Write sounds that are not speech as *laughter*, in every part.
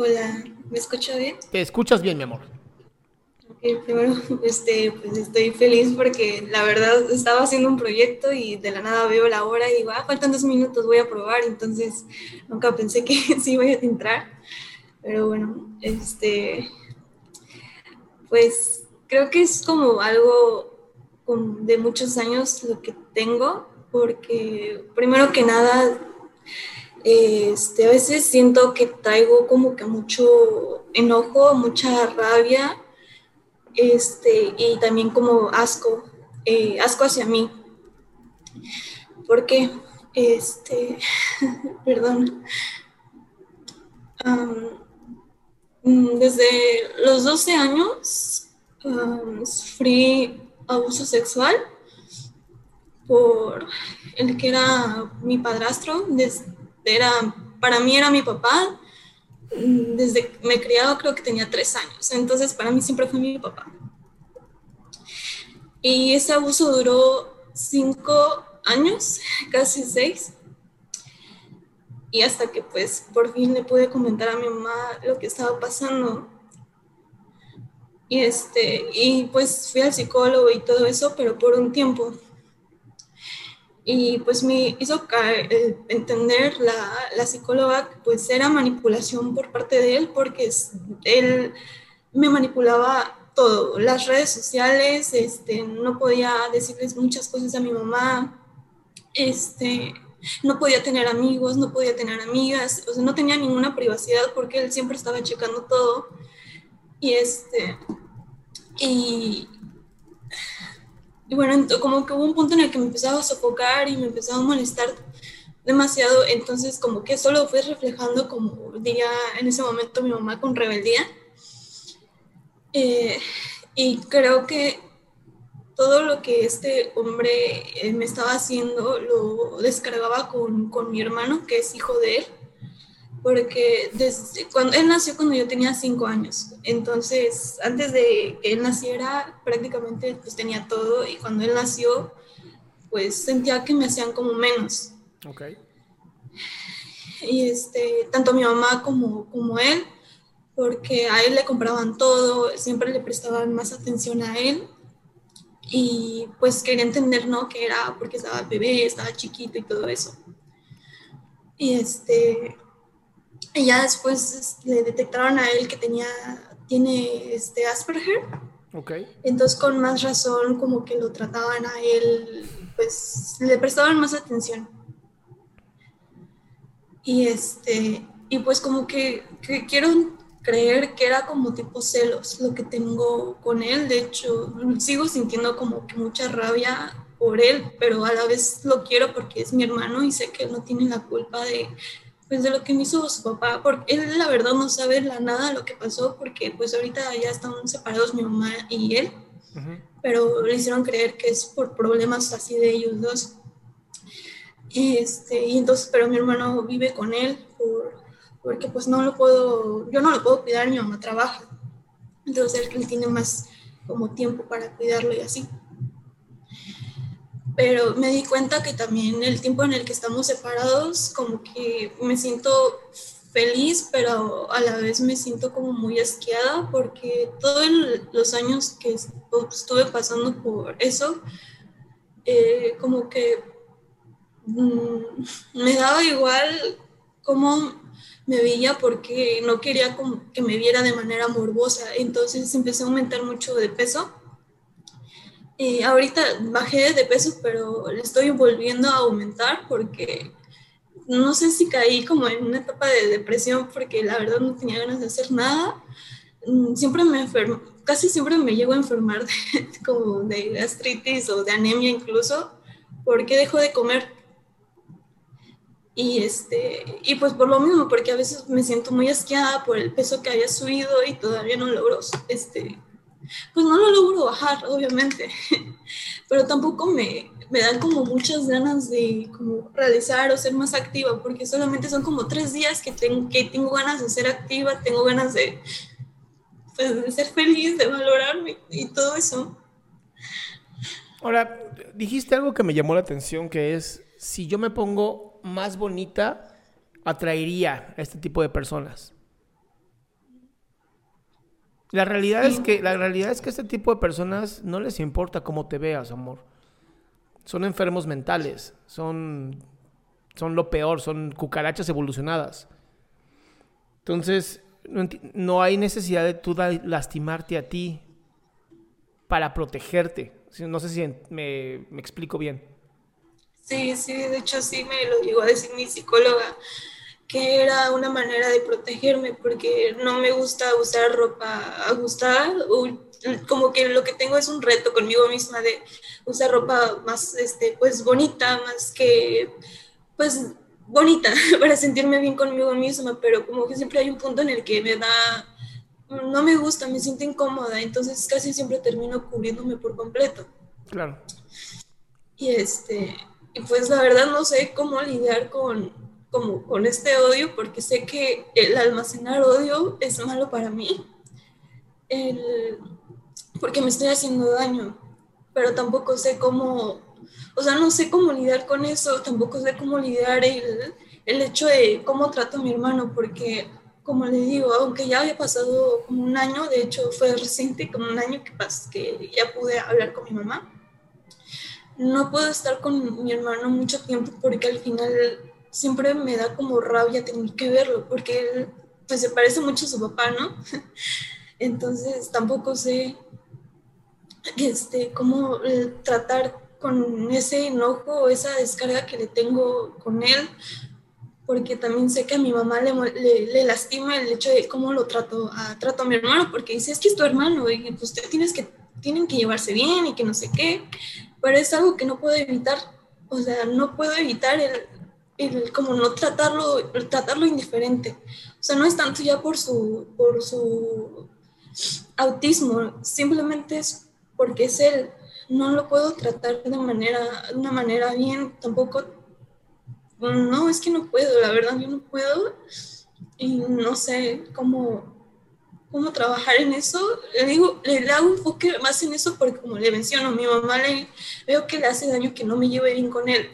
Hola, ¿me escucha bien? Te escuchas bien, mi amor. Ok, primero, este, pues estoy feliz porque la verdad estaba haciendo un proyecto y de la nada veo la hora y digo, ah, faltan dos minutos, voy a probar, entonces nunca pensé que *laughs* sí iba a entrar, pero bueno, este, pues creo que es como algo de muchos años lo que tengo, porque primero que nada, este, a veces siento que traigo como que mucho enojo, mucha rabia, este, y también como asco, eh, asco hacia mí. Porque, este, *laughs* perdón, desde los 12 años sufrí abuso sexual por el que era mi padrastro, des- era, para mí era mi papá, desde que me criaba creo que tenía tres años, entonces para mí siempre fue mi papá. Y ese abuso duró cinco años, *laughs* casi seis, y hasta que pues por fin le pude comentar a mi mamá lo que estaba pasando. Y este, y pues fui al psicólogo y todo eso, pero por un tiempo. Y pues me hizo eh, entender la, la psicóloga que pues era manipulación por parte de él, porque él me manipulaba todo, las redes sociales, este, no podía decirles muchas cosas a mi mamá, este, no podía tener amigos, no podía tener amigas, o sea, no tenía ninguna privacidad porque él siempre estaba checando todo. Y este, y, y bueno, como que hubo un punto en el que me empezaba a sofocar y me empezaba a molestar demasiado, entonces como que eso lo fue reflejando, como diría en ese momento mi mamá, con rebeldía. Eh, y creo que todo lo que este hombre eh, me estaba haciendo lo descargaba con, con mi hermano, que es hijo de él, porque desde cuando él nació cuando yo tenía cinco años, entonces antes de que él naciera prácticamente pues tenía todo y cuando él nació pues sentía que me hacían como menos Ok. y este, tanto mi mamá como, como él, porque a él le compraban todo, siempre le prestaban más atención a él y pues quería entender, ¿no? Que era porque estaba bebé, estaba chiquito y todo eso. Y este, y ya después es- le detectaron a él que tenía, tiene este Asperger, Ok. entonces con más razón como que lo trataban a él, pues le prestaban más atención. Y este, y pues como que, que quiero creer que era como tipo celos lo que tengo con él. De hecho, sigo sintiendo como que mucha rabia por él, pero a la vez lo quiero porque es mi hermano y sé que él no tiene la culpa de, pues, de lo que me hizo su papá. Porque él la verdad no sabe la nada de lo que pasó porque pues ahorita ya están separados mi mamá y él pero le hicieron creer que es por problemas así de ellos dos. Este, y entonces, pero mi hermano vive con él por, porque pues no lo puedo, yo no lo puedo cuidar, mi mamá trabaja. Entonces él, él tiene más como tiempo para cuidarlo y así. Pero me di cuenta que también el tiempo en el que estamos separados, como que me siento feliz, pero a la vez me siento como muy asqueada porque todos los años que estuve pasando por eso, eh, como que mm, me daba igual cómo me veía porque no quería como que me viera de manera morbosa, entonces empecé a aumentar mucho de peso. Y ahorita bajé de peso, pero le estoy volviendo a aumentar porque no sé si caí como en una etapa de depresión porque la verdad no tenía ganas de hacer nada. Mm, siempre me enfermo, casi siempre me llego a enfermar de, *laughs* como de gastritis o de anemia incluso porque dejo de comer. Y, este, y pues por lo mismo, porque a veces me siento muy asqueada por el peso que había subido y todavía no logro, este, pues no lo logro bajar, obviamente, *laughs* pero tampoco me, me dan como muchas ganas de como realizar o ser más activa, porque solamente son como tres días que tengo, que tengo ganas de ser activa, tengo ganas de, pues, de ser feliz, de valorarme y todo eso. Ahora, dijiste algo que me llamó la atención, que es, si yo me pongo más bonita, atraería a este tipo de personas. La realidad, es que, la realidad es que este tipo de personas no les importa cómo te veas, amor son enfermos mentales, son, son lo peor, son cucarachas evolucionadas. Entonces, no, hay necesidad de tú lastimarte a ti para protegerte. No sé si me, me explico bien. Sí, sí, de hecho sí me lo llegó a decir mi psicóloga que era una manera de protegerme porque no me gusta usar ropa ajustada, como que lo que tengo es un reto conmigo misma de usar ropa más, este, pues bonita, más que, pues bonita, *laughs* para sentirme bien conmigo misma, pero como que siempre hay un punto en el que me da, no me gusta, me siento incómoda, entonces casi siempre termino cubriéndome por completo. Claro. Y este, y pues la verdad no sé cómo lidiar con como con este odio porque sé que el almacenar odio es malo para mí, porque me estoy haciendo daño, pero tampoco sé cómo, o sea, no sé cómo lidiar con eso, tampoco sé cómo lidiar el, el hecho de cómo trato a mi hermano, porque como le digo, aunque ya había pasado como un año, de hecho fue reciente, como un año que, pas, que ya pude hablar con mi mamá, no puedo estar con mi hermano mucho tiempo porque al final siempre me da como rabia tener que verlo, porque él pues se parece mucho a su papá, ¿no? *laughs* Entonces tampoco sé este, cómo eh, tratar con ese enojo esa descarga que le tengo con él, porque también sé que a mi mamá le, le, lastima el hecho de cómo lo trato a, trato a mi hermano, porque dice, es que es tu hermano y pues tienes que, tienen que llevarse bien y que no sé qué, pero es algo que no puedo evitar, o sea, no puedo evitar el, el como no tratarlo, tratarlo indiferente. O sea, no es tanto ya por su, por su autismo, simplemente es porque es él. No lo puedo tratar de manera, de una manera bien, tampoco, no, es que no puedo, la verdad, yo no puedo y no sé cómo, cómo trabajar en eso. Le digo, le hago un enfoque más en eso porque como le menciono, mi mamá le veo que le hace daño que no me lleve bien con él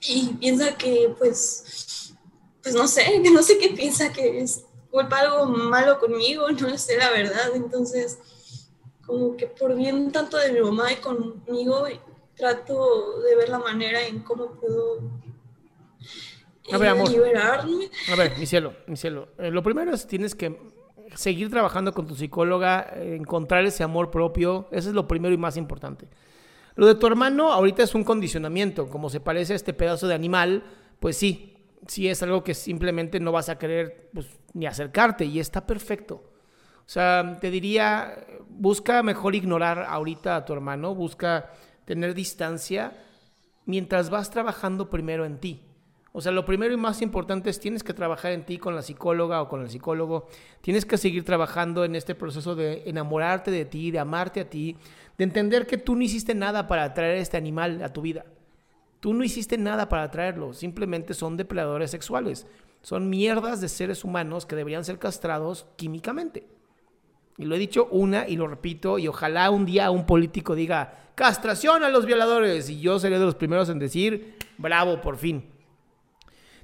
y piensa que pues, pues no sé, que *laughs* no sé qué piensa, que es culpa algo malo conmigo, no sé la verdad, entonces como que por bien tanto de mi mamá y conmigo trato de ver la manera en cómo puedo a ver, amor. liberarme. A ver, mi cielo, mi cielo. Eh, lo primero es tienes que seguir trabajando con tu psicóloga, encontrar ese amor propio, eso es lo primero y más importante. Lo de tu hermano ahorita es un condicionamiento, como se parece a este pedazo de animal, pues sí, sí es algo que simplemente no vas a querer pues, ni acercarte y está perfecto. O sea, te diría, busca mejor ignorar ahorita a tu hermano, busca tener distancia mientras vas trabajando primero en ti. O sea, lo primero y más importante es tienes que trabajar en ti con la psicóloga o con el psicólogo. Tienes que seguir trabajando en este proceso de enamorarte de ti, de amarte a ti, de entender que tú no hiciste nada para atraer a este animal a tu vida. Tú no hiciste nada para atraerlo, simplemente son depredadores sexuales. Son mierdas de seres humanos que deberían ser castrados químicamente. Y lo he dicho una y lo repito, y ojalá un día un político diga, castración a los violadores, y yo seré de los primeros en decir, bravo, por fin.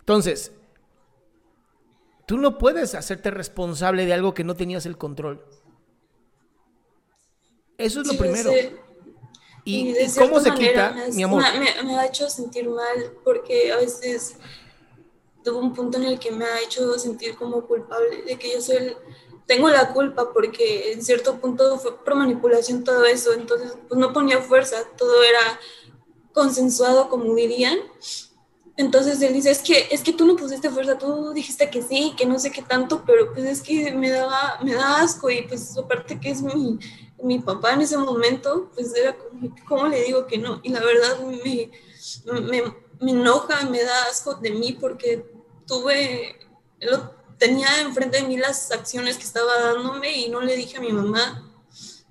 Entonces, tú no puedes hacerte responsable de algo que no tenías el control. Eso es lo primero. ¿Y, cómo se quita, mi amor? Me, me, ha hecho sentir mal porque a veces tuvo un punto en el que me ha hecho sentir como culpable de que yo soy el, tengo la culpa porque en cierto punto fue por manipulación todo eso, entonces pues no ponía fuerza, todo era consensuado como dirían. Entonces él dice, es que, es que tú no pusiste fuerza, tú dijiste que sí, que no sé qué tanto, pero pues es que me daba, me da asco y pues aparte que es mi, mi papá en ese momento, pues era como, ¿cómo le digo que no? Y la verdad me, me, me enoja, me da asco de mí porque tuve, tenía enfrente de mí las acciones que estaba dándome y no le dije a mi mamá.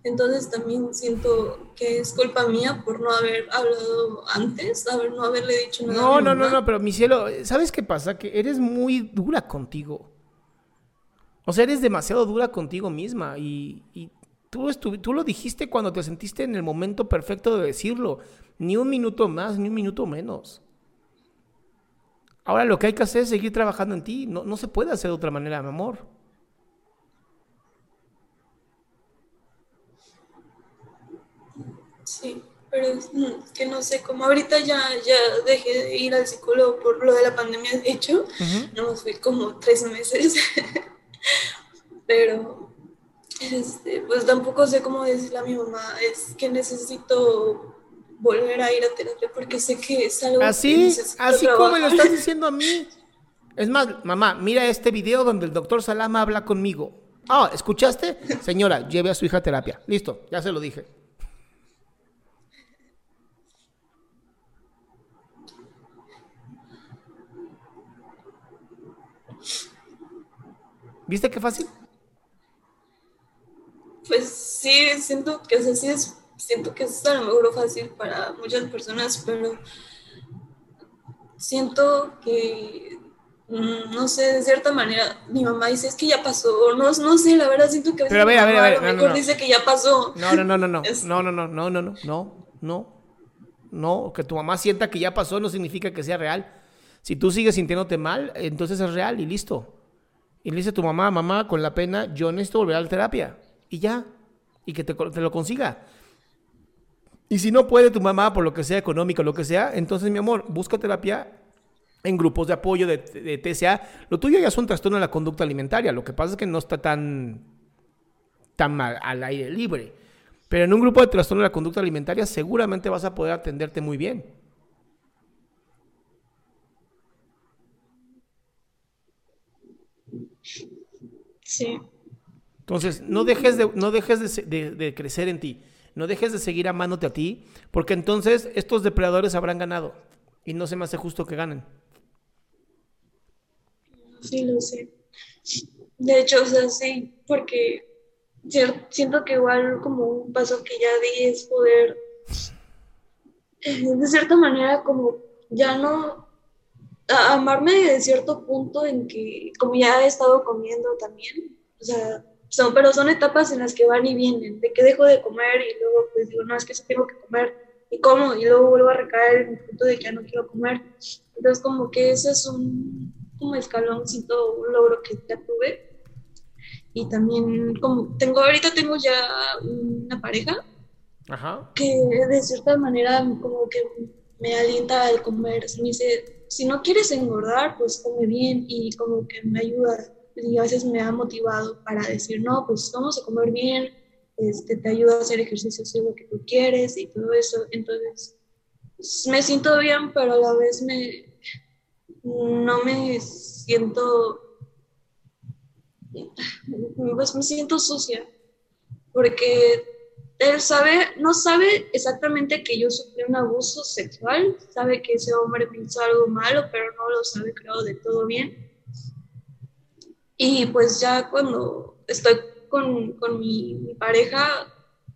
Entonces también siento que es culpa mía por no haber hablado antes, haber, no haberle dicho nada. No, no, no, no, pero mi cielo, ¿sabes qué pasa? Que eres muy dura contigo. O sea, eres demasiado dura contigo misma y, y tú, tú lo dijiste cuando te sentiste en el momento perfecto de decirlo. Ni un minuto más, ni un minuto menos. Ahora lo que hay que hacer es seguir trabajando en ti. No, se puede hacer de otra manera, mi amor. Sí, pero es que no sé, como ahorita ya, ya dejé de ir al psicólogo por lo de la pandemia, de hecho, no fui como tres meses, *laughs* pero este, pues tampoco sé cómo decirle a mi mamá, es que necesito volver a ir a terapia porque sé que es algo así, así como me lo estás diciendo a mí. Es más, mamá, mira este video donde el doctor Salama habla conmigo. Ah, ¿escuchaste? Señora, lleve a su hija a terapia. Listo, ya se lo dije. ¿Viste qué fácil? Pues sí, siento que así es siento que es a lo mejor fácil para muchas personas, pero siento que, mm, no sé, de cierta manera, mi mamá dice, es que ya pasó, no, no sé, la verdad siento que a veces pero a ver, a ver, a, ver, lo mejor dice que ya pasó. No, no, no, no, no, *laughs* no, no, no, no, no, no, no, no, no, que tu mamá sienta que ya pasó no significa que sea real. Si tú sigues sintiéndote mal, entonces es real y listo. Y le dice a tu mamá, mamá, con la pena, yo necesito volver a la terapia. Y ya. Y que te, lo consiga. Y si no puede tu mamá, por lo que sea económico, lo que sea, entonces, mi amor, busca terapia en grupos de apoyo de, TCA. Lo tuyo ya es un trastorno de la conducta alimentaria. Lo que pasa es que no está tan, tan mal, al aire libre. Pero en un grupo de trastorno de la conducta alimentaria seguramente vas a poder atenderte muy bien. Sí. Entonces, no dejes de, no dejes de crecer en ti. No dejes de seguir amándote a ti, porque entonces estos depredadores habrán ganado y no se me hace justo que ganen. Sí, lo sé. De hecho, o sea, sí, porque siento que igual como un paso que ya di es poder, de cierta manera, como ya no amarme de cierto punto en que, como ya he estado comiendo también, o sea, son, pero son etapas en las que van y vienen, de que dejo de comer y luego pues digo, no, es que sí tengo que comer y como, y luego vuelvo a recaer en el punto de que ya no quiero comer. Entonces como que ese es un como escaloncito, un logro que ya tuve. Y también como tengo, ahorita tengo ya una pareja que de cierta manera como que me alienta al comer. Me dice, si no quieres engordar, pues come bien y como que me ayuda y a veces me ha motivado para decir, no, pues vamos a comer bien, este, te ayuda a hacer ejercicio si lo que tú quieres y todo eso. Entonces, me siento bien, pero a la vez me, no me siento, pues me siento sucia, porque él sabe, no sabe exactamente que yo sufrí un abuso sexual, sabe que ese hombre pensó algo malo, pero no lo sabe, creo, de todo bien. Y pues ya cuando estoy con, con mi, pareja,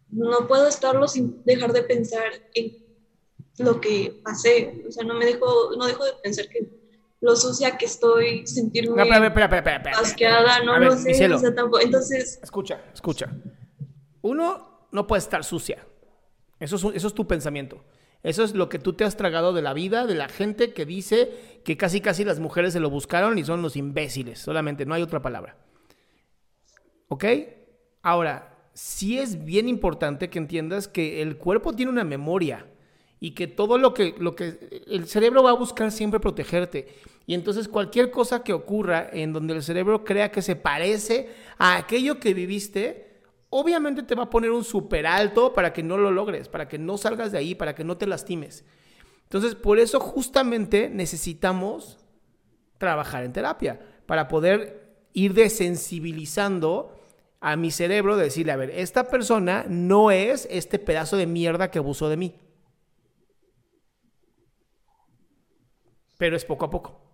no puedo estarlo sin dejar de pensar en lo que pasé. O sea, no me dejo, no dejo de pensar que lo sucia que estoy, sentirme no, asqueada, no lo sé, entonces... Escucha, escucha. Uno no puede estar sucia. Eso es, tu pensamiento. Eso es lo que tú te has tragado de la vida, de la gente que dice que casi casi las mujeres se lo buscaron y son los imbéciles. Solamente, no hay otra palabra. ¿Ok? Ahora, sí es bien importante que entiendas que el cuerpo tiene una memoria y que todo lo que, lo que el cerebro va a buscar siempre protegerte. Y entonces cualquier cosa que ocurra en donde el cerebro crea que se parece a aquello que viviste, obviamente te va a poner un super alto para que no lo logres, para que no salgas de ahí, para que no te lastimes. Entonces, por eso justamente necesitamos trabajar en terapia, para poder ir desensibilizando a mi cerebro, de decirle, a ver, esta persona no es este pedazo de mierda que abusó de mí. Pero es poco a poco.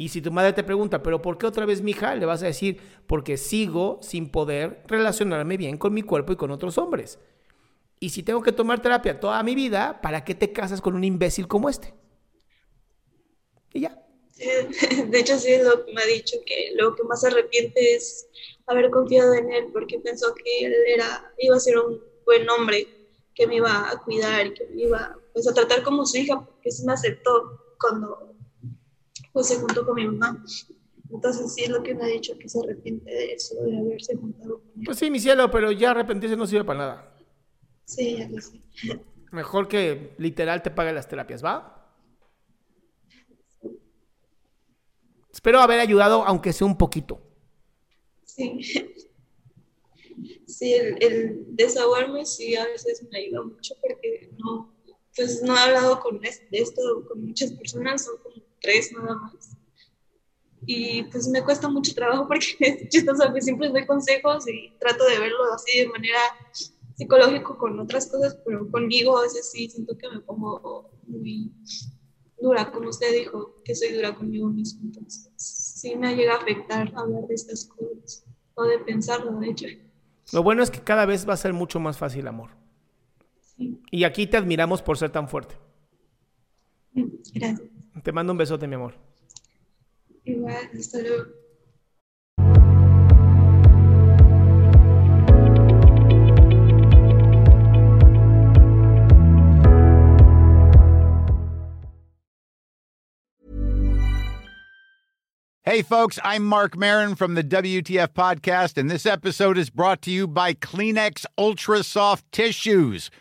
Y si tu madre te pregunta, ¿pero por qué otra vez mi hija? Le vas a decir, porque sigo sin poder relacionarme bien con mi cuerpo y con otros hombres. Y si tengo que tomar terapia toda mi vida, ¿para qué te casas con un imbécil como este? Y ya. *laughs* De hecho, sí lo que me ha dicho, que lo que más arrepiente es haber confiado en él, porque pensó que él era, iba a ser un buen hombre, que me iba a cuidar que me iba pues, a tratar como su hija, porque sí me aceptó cuando pues, se juntó con mi mamá. Entonces sí es lo que me ha dicho, que se arrepiente de eso, de haberse juntado con él. Pues sí, mi cielo, pero ya arrepentirse no sirve para nada. Sí, ya lo sé. Mejor que literal te pague las terapias, ¿va? Espero haber ayudado, aunque sea un poquito. Sí. Sí, el, el desahogarme sí a veces me ayuda mucho porque no, pues no he hablado con de esto con muchas personas, son como tres nada más. Y pues me cuesta mucho trabajo porque es chistoso, que pues, siempre doy consejos y trato de verlo así de manera psicológica con otras cosas, pero conmigo a veces sí siento que me pongo muy dura, como usted dijo, que soy dura conmigo mismo. Entonces, sí me llega a afectar hablar de estas cosas o de pensarlo, de hecho. Lo bueno es que cada vez va a ser mucho más fácil amor. Y aquí te admiramos por ser tan fuerte. Gracias. Te mando un besote, mi amor. Igual, hasta luego. Hey, folks, I'm Mark Marin from the WTF Podcast, and this episode is brought to you by Kleenex Ultra Soft Tissues